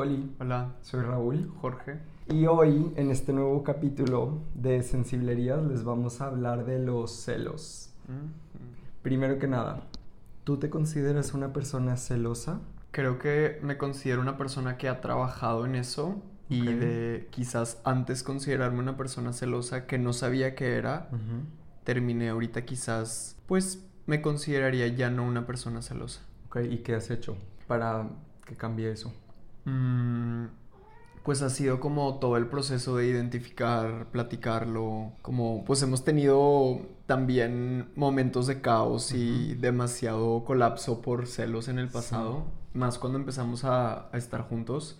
Oli, Hola, soy Raúl Jorge. y hoy en este nuevo capítulo de Sensiblerías les vamos a hablar de los celos. Primero que nada, ¿tú te consideras una persona celosa? Creo que me considero una persona que ha trabajado en eso y de quizás antes considerarme una persona celosa que no sabía que era, terminé ahorita quizás, pues me consideraría ya no una persona celosa. Ok, ¿y qué has hecho para que cambie eso? Mm, pues ha sido como todo el proceso de identificar, platicarlo, como pues hemos tenido también momentos de caos y demasiado colapso por celos en el pasado, más cuando empezamos a, a estar juntos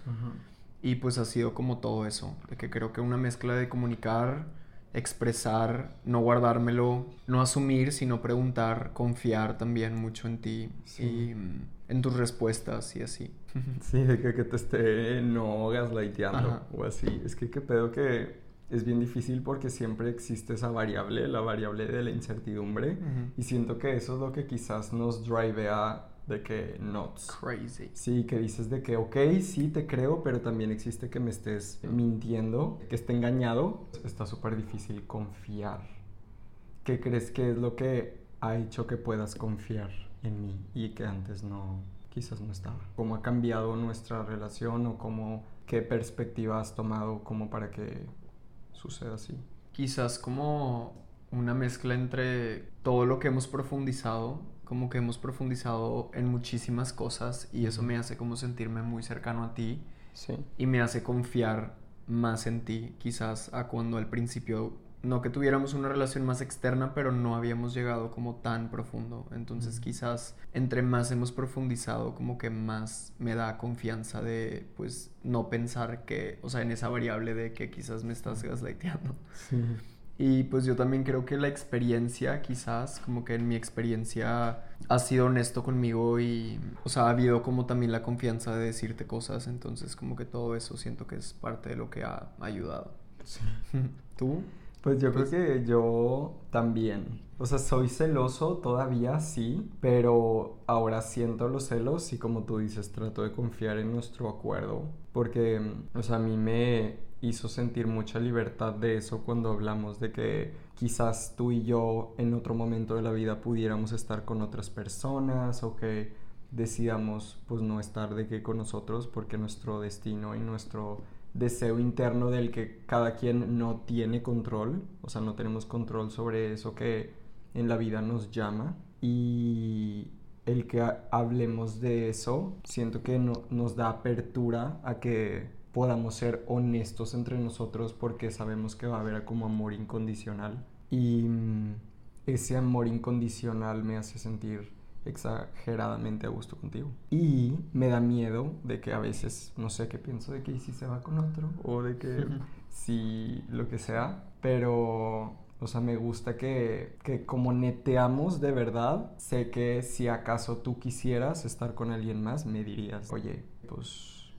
y pues ha sido como todo eso, de que creo que una mezcla de comunicar, expresar, no guardármelo, no asumir, sino preguntar, confiar también mucho en ti Sí. y mm, en tus respuestas y así. Sí, de que, que te esté no gaslighteando Ajá. o así. Es que qué pedo que es bien difícil porque siempre existe esa variable, la variable de la incertidumbre. Y siento que eso es lo que quizás nos drivea de que nuts. Crazy. Sí, que dices de que, ok, sí te creo, pero también existe que me estés mintiendo, que esté engañado. Está súper difícil confiar. ¿Qué crees que es lo que ha hecho que puedas confiar en mí y que antes no, quizás no estaba? ¿Cómo ha cambiado nuestra relación o cómo, qué perspectiva has tomado como para que suceda así? Quizás como una mezcla entre todo lo que hemos profundizado, como que hemos profundizado en muchísimas cosas y eso me hace como sentirme muy cercano a ti Sí. y me hace confiar más en ti, quizás a cuando al principio no que tuviéramos una relación más externa, pero no habíamos llegado como tan profundo. Entonces, quizás entre más hemos profundizado, como que más me da confianza de pues no pensar que, o sea, en esa variable de que quizás me estás gaslighteando. Sí. Y pues yo también creo que la experiencia, quizás, como que en mi experiencia ha sido honesto conmigo y, o sea, ha habido como también la confianza de decirte cosas, entonces como que todo eso siento que es parte de lo que ha ayudado. Sí. ¿Tú? Pues yo Pues- creo que yo también. O sea, soy celoso todavía, sí, pero ahora siento los celos y como tú dices, trato de confiar en nuestro acuerdo. Porque, o sea, a mí me hizo sentir mucha libertad de eso cuando hablamos de que quizás tú y yo en otro momento de la vida pudiéramos estar con otras personas o que decidamos pues no estar de que con nosotros porque nuestro destino y nuestro deseo interno del que cada quien no tiene control, o sea, no tenemos control sobre eso que en la vida nos llama. Y el que ha- hablemos de eso, siento que no- nos da apertura a que podamos ser honestos entre nosotros porque sabemos que va a haber como amor incondicional. Y mm, ese amor incondicional me hace sentir exageradamente a gusto contigo. Y me da miedo de que a veces, no sé qué pienso de que ¿y si se va con otro o de que si lo que sea, pero, o sea, me gusta que, que como neteamos de verdad, sé que si acaso tú quisieras estar con alguien más, me dirías, oye, pues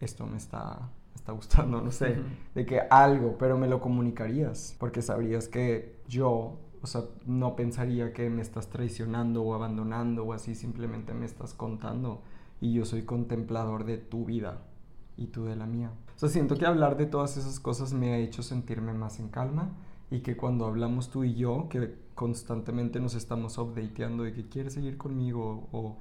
esto me está, está gustando, no sé, de que algo, pero me lo comunicarías, porque sabrías que yo, o sea, no pensaría que me estás traicionando o abandonando o así, simplemente me estás contando y yo soy contemplador de tu vida y tú de la mía. O sea, siento que hablar de todas esas cosas me ha hecho sentirme más en calma y que cuando hablamos tú y yo, que constantemente nos estamos updateando de que quieres seguir conmigo o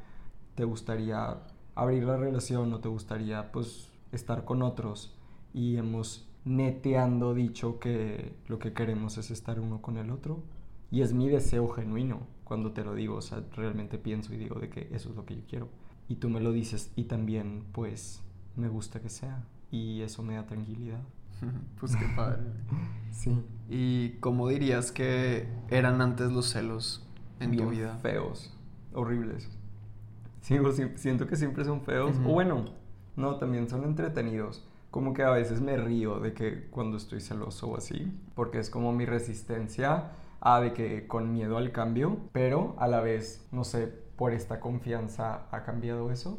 te gustaría abrir la relación o te gustaría pues estar con otros y hemos neteando dicho que lo que queremos es estar uno con el otro y es mi deseo genuino cuando te lo digo, o sea, realmente pienso y digo de que eso es lo que yo quiero y tú me lo dices y también pues me gusta que sea y eso me da tranquilidad. pues qué padre. Sí. ¿Y cómo dirías que eran antes los celos en tu Bien vida? Feos, horribles. Sigo, si- siento que siempre son feos. O bueno, no, también son entretenidos. Como que a veces me río de que cuando estoy celoso o así, porque es como mi resistencia a de que con miedo al cambio, pero a la vez, no sé, por esta confianza ha cambiado eso.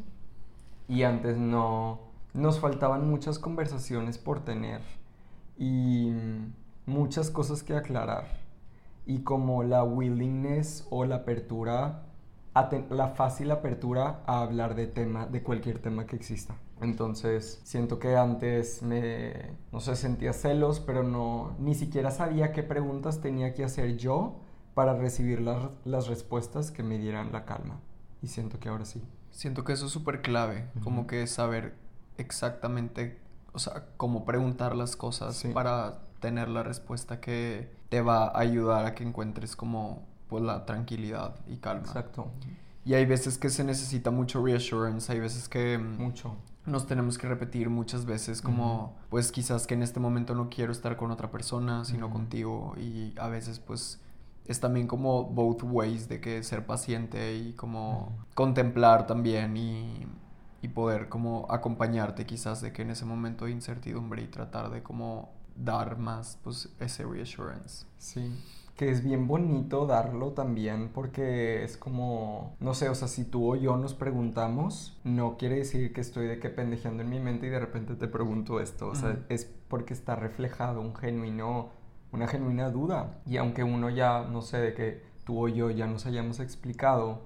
Y antes no, nos faltaban muchas conversaciones por tener y muchas cosas que aclarar. Y como la willingness o la apertura, la fácil apertura a hablar de tema, de cualquier tema que exista. Entonces, siento que antes me, no sé, sentía celos, pero no, ni siquiera sabía qué preguntas tenía que hacer yo para recibir las, las respuestas que me dieran la calma. Y siento que ahora sí. Siento que eso es súper clave, como que saber exactamente, o sea, cómo preguntar las cosas para tener la respuesta que te va a ayudar a que encuentres como pues la tranquilidad y calma. Exacto. Y hay veces que se necesita mucho reassurance, hay veces que... Mm, mucho. Nos tenemos que repetir muchas veces como, pues quizás que en este momento no quiero estar con otra persona, sino contigo. Y a veces pues es también como both ways de que ser paciente y como contemplar también y, y, poder como acompañarte quizás de que en ese momento de incertidumbre y tratar de como dar más pues ese reassurance. Sí que es bien bonito darlo también porque es como, no sé, o sea, si tú o yo nos preguntamos, no quiere decir que estoy de que pendejeando en mi mente y de repente te pregunto esto, o sea, es porque está reflejado un genuino, una genuina duda. Y aunque uno ya, no sé, de que tú o yo ya nos hayamos explicado,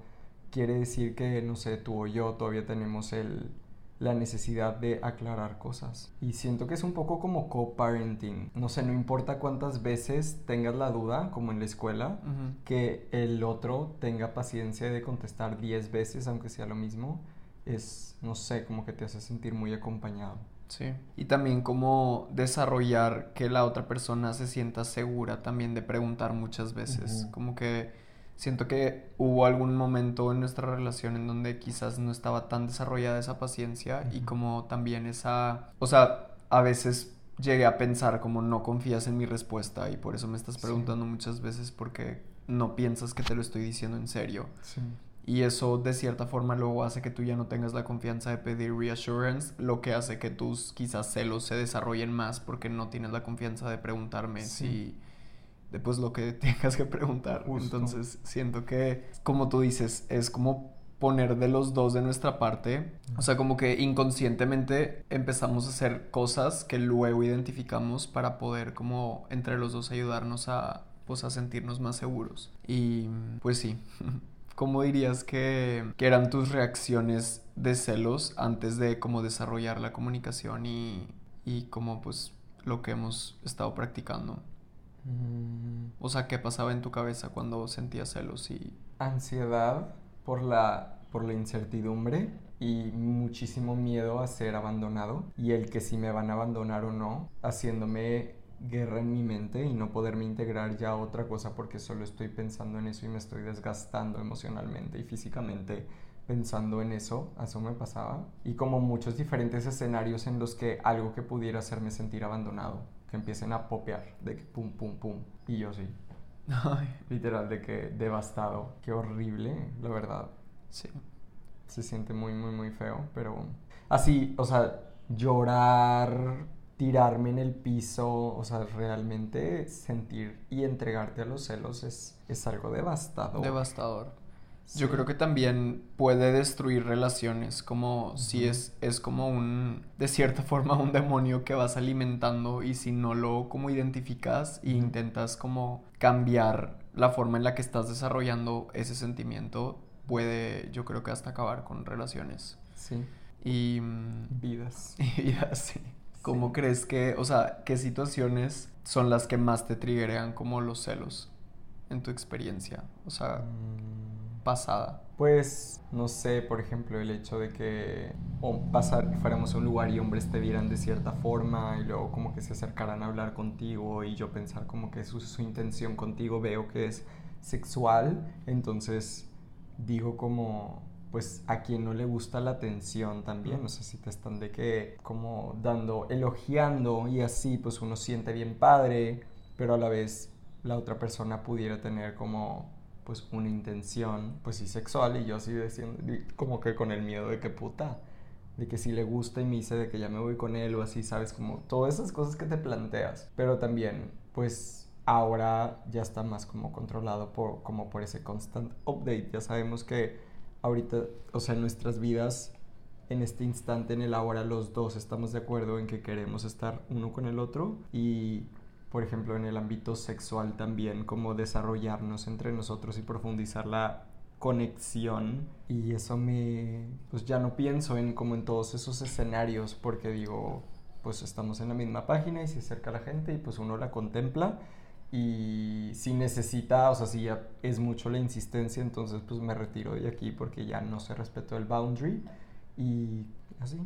quiere decir que, no sé, tú o yo todavía tenemos el, la necesidad de aclarar cosas. Y siento que es un poco como co-parenting. No sé, no importa cuántas veces tengas la duda, como en la escuela, que el otro tenga paciencia de contestar 10 veces, aunque sea lo mismo, es, no sé, como que te hace sentir muy acompañado. Sí. Y también como desarrollar que la otra persona se sienta segura también de preguntar muchas veces. Como que Siento que hubo algún momento en nuestra relación en donde quizás no estaba tan desarrollada esa paciencia y como también esa, o sea, a veces llegué a pensar como no confías en mi respuesta y por eso me estás preguntando muchas veces porque no piensas que te lo estoy diciendo en serio. Sí. Y eso de cierta forma luego hace que tú ya no tengas la confianza de pedir reassurance, lo que hace que tus quizás celos se desarrollen más porque no tienes la confianza de preguntarme si después lo que tengas que preguntar. Entonces siento que, como tú dices, es como poner de los dos de nuestra parte. O sea, como que inconscientemente empezamos a hacer cosas que luego identificamos para poder como entre los dos ayudarnos a pues a sentirnos más seguros. Y pues sí. ¿Cómo dirías que, que eran tus reacciones de celos antes de como desarrollar la comunicación y, y como pues lo que hemos estado practicando? Mm. O sea, ¿qué pasaba en tu cabeza cuando sentías celos y... Ansiedad por la, por la incertidumbre y muchísimo miedo a ser abandonado y el que si me van a abandonar o no, haciéndome guerra en mi mente y no poderme integrar ya a otra cosa porque solo estoy pensando en eso y me estoy desgastando emocionalmente y físicamente pensando en eso, eso me pasaba y como muchos diferentes escenarios en los que algo que pudiera hacerme sentir abandonado que empiecen a popear, de que pum, pum, pum. Y yo sí. Literal, de que devastado. Qué horrible, la verdad. Sí. Se siente muy, muy, muy feo, pero así, o sea, llorar, tirarme en el piso, o sea, realmente sentir y entregarte a los celos es, es algo devastador. Devastador. Yo creo que también puede destruir relaciones, como si es, es como un, de cierta forma, un demonio que vas alimentando y si no lo como identificas e intentas como cambiar la forma en la que estás desarrollando ese sentimiento, puede, yo creo que hasta acabar con relaciones. Sí. Y... Vidas. Y vidas, sí. ¿Cómo crees que, o sea, qué situaciones son las que más te triggerean como los celos en tu experiencia? O sea... Mm pasada? Pues, no sé, por ejemplo, el hecho de que o pasar, fuéramos a un lugar y hombres te vieran de cierta forma y luego como que se acercaran a hablar contigo y yo pensar como que su, su intención contigo veo que es sexual, entonces digo como, pues a quien no le gusta la atención también, no sé si te están de que como dando, elogiando y así pues uno siente bien padre, pero a la vez la otra persona pudiera tener como pues una intención, pues sí, sexual y yo así diciendo, como que con el miedo de que puta, de que si le gusta y me dice de que ya me voy con él o así, sabes, como todas esas cosas que te planteas, pero también pues ahora ya está más como controlado por, como por ese constant update, ya sabemos que ahorita, o sea, en nuestras vidas, en este instante, en el ahora, los dos estamos de acuerdo en que queremos estar uno con el otro y por ejemplo, en el ámbito sexual también, como desarrollarnos entre nosotros y profundizar la conexión y eso me pues ya no pienso en como en todos esos escenarios porque digo pues estamos en la misma página y se acerca la gente y pues uno la contempla y si necesita, o sea, si ya es mucho la insistencia, entonces pues me retiro de aquí porque ya no se respetó el boundary y así.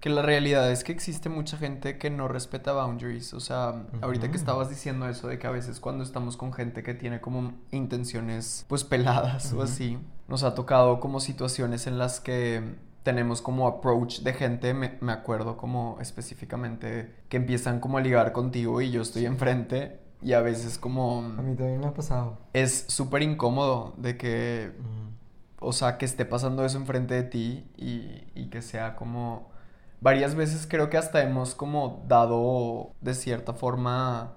Que la realidad es que existe mucha gente que no respeta boundaries. O sea, ahorita que estabas diciendo eso de que a veces cuando estamos con gente que tiene como intenciones pues peladas o así, nos ha tocado como situaciones en las que tenemos como approach de gente, me, me, acuerdo como específicamente que empiezan como a ligar contigo y yo estoy enfrente y a veces como... A mí también me ha pasado. Es súper incómodo de que, o sea, que esté pasando eso enfrente de ti y, y que sea como... Varias veces creo que hasta hemos como dado de cierta forma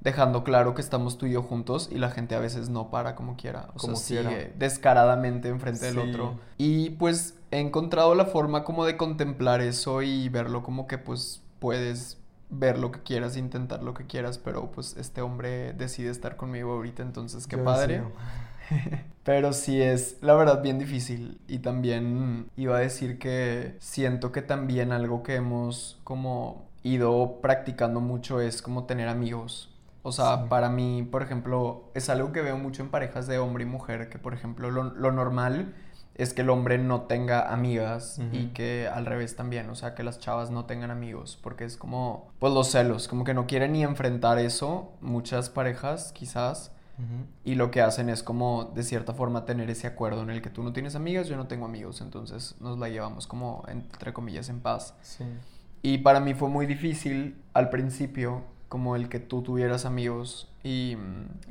dejando claro que estamos tú y yo juntos y la gente a veces no para como quiera, o como sea, sigue descaradamente enfrente del otro. Y pues he encontrado la forma como de contemplar eso y verlo como que pues puedes ver lo que quieras, intentar lo que quieras, pero pues este hombre decide estar conmigo ahorita, entonces qué padre. pero sí es, la verdad, bien difícil. Y también iba a decir que siento que también algo que hemos como ido practicando mucho es como tener amigos. O sea, para mí, por ejemplo, es algo que veo mucho en parejas de hombre y mujer, que por ejemplo lo, lo normal es que el hombre no tenga amigas y que al revés también, o sea, que las chavas no tengan amigos, porque es como, pues los celos, como que no quieren ni enfrentar eso, muchas parejas quizás, y lo que hacen es como, de cierta forma, tener ese acuerdo en el que tú no tienes amigas, yo no tengo amigos, entonces nos la llevamos como, entre comillas, en paz. Sí. Y para mí fue muy difícil al principio, como el que tú tuvieras amigos y,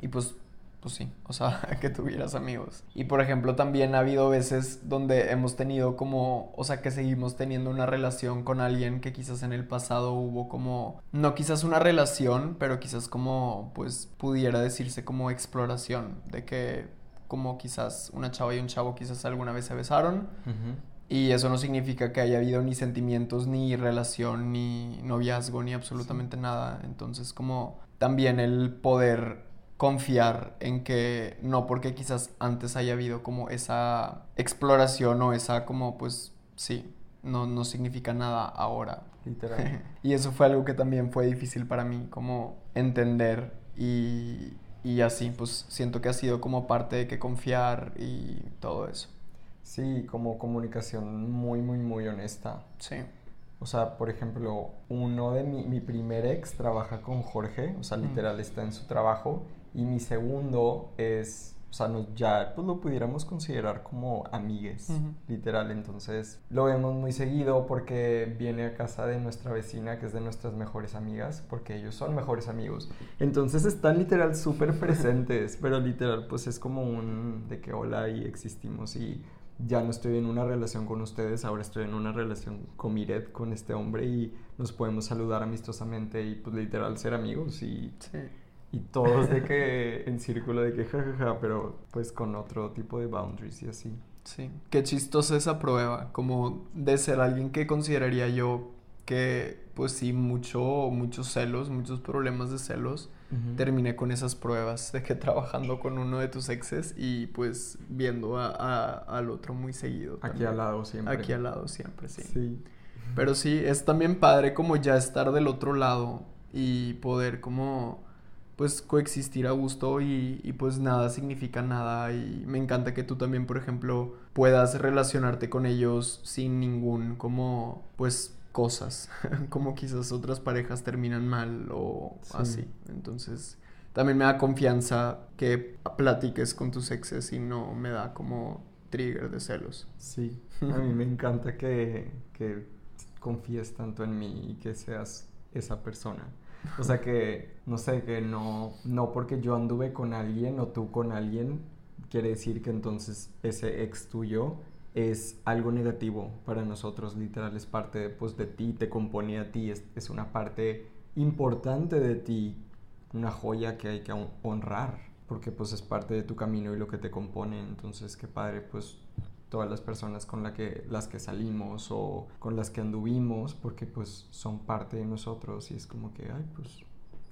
y pues pues sí, o sea, que tuvieras amigos. Y por ejemplo, también ha habido veces donde hemos tenido como, o sea, que seguimos teniendo una relación con alguien que quizás en el pasado hubo como, no quizás una relación, pero quizás como, pues pudiera decirse como exploración, de que como quizás una chava y un chavo quizás alguna vez se besaron. Y eso no significa que haya habido ni sentimientos, ni relación, ni noviazgo, ni absolutamente nada. Entonces, como también el poder confiar en que no porque quizás antes haya habido como esa exploración o esa como pues sí, no, no significa nada ahora. Literal. y eso fue algo que también fue difícil para mí como entender y, y así pues siento que ha sido como parte de que confiar y todo eso. Sí, como comunicación muy, muy, muy honesta. Sí. O sea, por ejemplo, uno de mi, mi primer ex trabaja con Jorge, o sea, literal está en su trabajo y mi segundo es, o sea, nos, ya pues lo pudiéramos considerar como amigues, literal. Entonces lo vemos muy seguido porque viene a casa de nuestra vecina, que es de nuestras mejores amigas, porque ellos son mejores amigos. Entonces están literal súper presentes, pero literal pues es como un de que hola y existimos y ya no estoy en una relación con ustedes, ahora estoy en una relación con Miret, con este hombre y nos podemos saludar amistosamente y pues literal ser amigos y... Sí y todos de que en círculo de que jajaja, pero pues con otro tipo de boundaries y así. Sí, qué chistosa esa prueba, como de ser alguien que consideraría yo que pues sí, mucho, muchos celos, muchos problemas de celos. Terminé con esas pruebas de que trabajando con uno de tus exes y pues viendo a, al otro muy seguido. Aquí al lado siempre. Aquí al lado siempre, sí. Sí. Pero sí, es también padre como ya estar del otro lado y poder como pues coexistir a gusto y, pues nada significa nada. Y me encanta que tú también por ejemplo puedas relacionarte con ellos sin ningún como pues cosas como quizás otras parejas terminan mal o así. Entonces también me da confianza que platiques con tus exes y no me da como trigger de celos. Sí a mí me encanta que, que confíes tanto en mí y que seas esa persona o sea que, no sé, que no, no porque yo anduve con alguien o tú con alguien, quiere decir que entonces ese ex tuyo es algo negativo para nosotros, literal, es parte pues, de ti, te compone a ti, es, es una parte importante de ti, una joya que hay que honrar, porque pues es parte de tu camino y lo que te compone, entonces qué padre pues todas las personas con la que, las que salimos o con las que anduvimos, porque pues son parte de nosotros y es como que, ay, pues,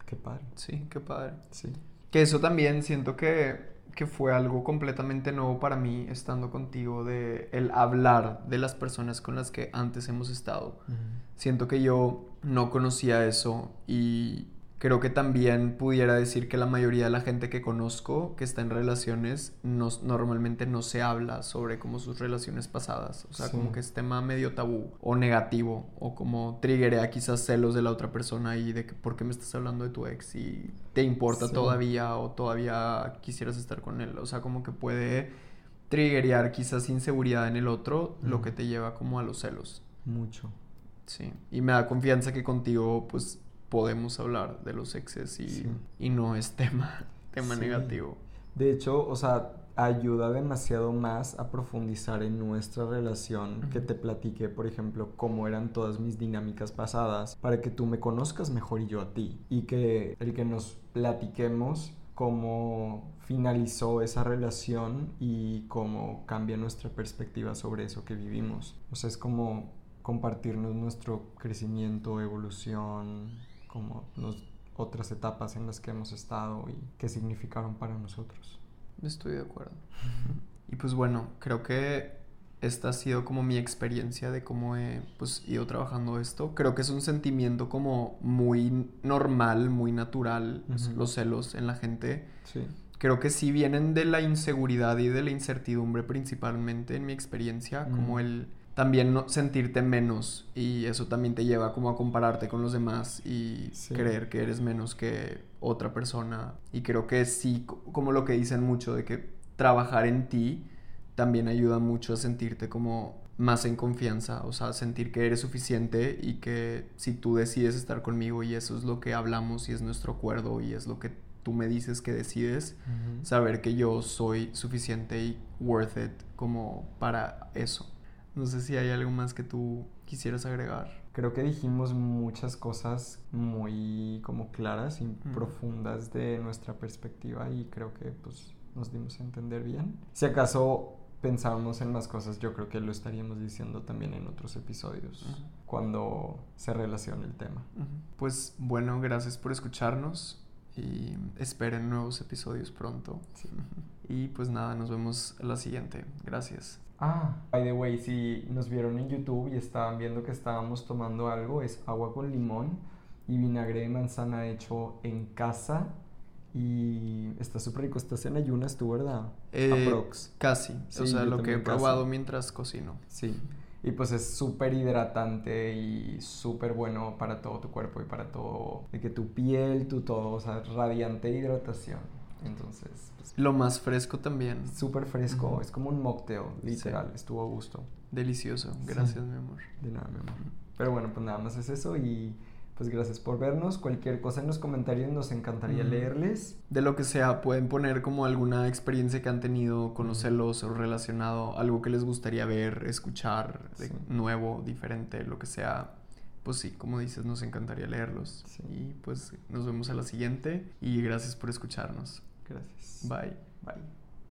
qué padre. Sí, qué padre. Sí. Que eso también siento que, que fue algo completamente nuevo para mí estando contigo, de el hablar de las personas con las que antes hemos estado. Siento que yo no conocía eso y creo que también pudiera decir que la mayoría de la gente que conozco que está en relaciones no, normalmente no se habla sobre como sus relaciones pasadas. O sea, como que es tema medio tabú o negativo o como triggerea quizás celos de la otra persona y de que por qué me estás hablando de tu ex y te importa todavía o todavía quisieras estar con él. O sea, como que puede triggerear quizás inseguridad en el otro, lo que te lleva como a los celos. Mucho. Sí, y me da confianza que contigo pues podemos hablar de los exes y, y no es tema, tema negativo. De hecho, o sea, ayuda demasiado más a profundizar en nuestra relación que te platique, por ejemplo, cómo eran todas mis dinámicas pasadas para que tú me conozcas mejor y yo a ti. Y que el que nos platiquemos cómo finalizó esa relación y cómo cambia nuestra perspectiva sobre eso que vivimos. O sea, es como compartirnos nuestro crecimiento, evolución, como otras etapas en las que hemos estado y qué significaron para nosotros. Estoy de acuerdo. y pues bueno, creo que esta ha sido como mi experiencia de cómo he pues, ido trabajando esto. Creo que es un sentimiento como muy normal, muy natural, los celos en la gente. Sí. Creo que sí vienen de la inseguridad y de la incertidumbre principalmente en mi experiencia, como el también no, sentirte menos y eso también te lleva como a compararte con los demás y creer que eres menos que otra persona. Y creo que sí, como lo que dicen mucho de que trabajar en ti también ayuda mucho a sentirte como más en confianza, o sea, sentir que eres suficiente y que si tú decides estar conmigo y eso es lo que hablamos y es nuestro acuerdo y es lo que tú me dices que decides, saber que yo soy suficiente y worth it como para eso. No sé si hay algo más que tú quisieras agregar. Creo que dijimos muchas cosas muy como claras y profundas de nuestra perspectiva y creo que pues nos dimos a entender bien. Si acaso pensábamos en más cosas, yo creo que lo estaríamos diciendo también en otros episodios cuando se relacione el tema. Pues bueno, gracias por escucharnos y esperen nuevos episodios pronto. Y pues nada, nos vemos a la siguiente. Gracias. Ah, by the way, si nos vieron en YouTube y estaban viendo que estábamos tomando algo, es agua con limón y vinagre de manzana hecho en casa. Y está súper rico. Estás en ayunas tú, ¿verdad? Eh, Aprox. Casi. o sea, lo que he probado mientras cocino. Sí. Y pues es súper hidratante y súper bueno para todo tu cuerpo y para todo, de que tu piel, tu todo, o sea, radiante hidratación. Entonces, pues, lo más fresco también. Súper fresco, es como un mocktail, literal, estuvo a gusto. Delicioso, gracias mi amor. De nada, mi amor. Pero bueno, pues nada más es eso y pues gracias por vernos. Cualquier cosa en los comentarios nos encantaría leerles. De lo que sea, pueden poner como alguna experiencia que han tenido con los celos o relacionado, algo que les gustaría ver, escuchar, nuevo, diferente, lo que sea. Pues sí, como dices, nos encantaría leerlos. Y pues nos vemos a la siguiente y gracias por escucharnos. Gracias. Bye. Bye.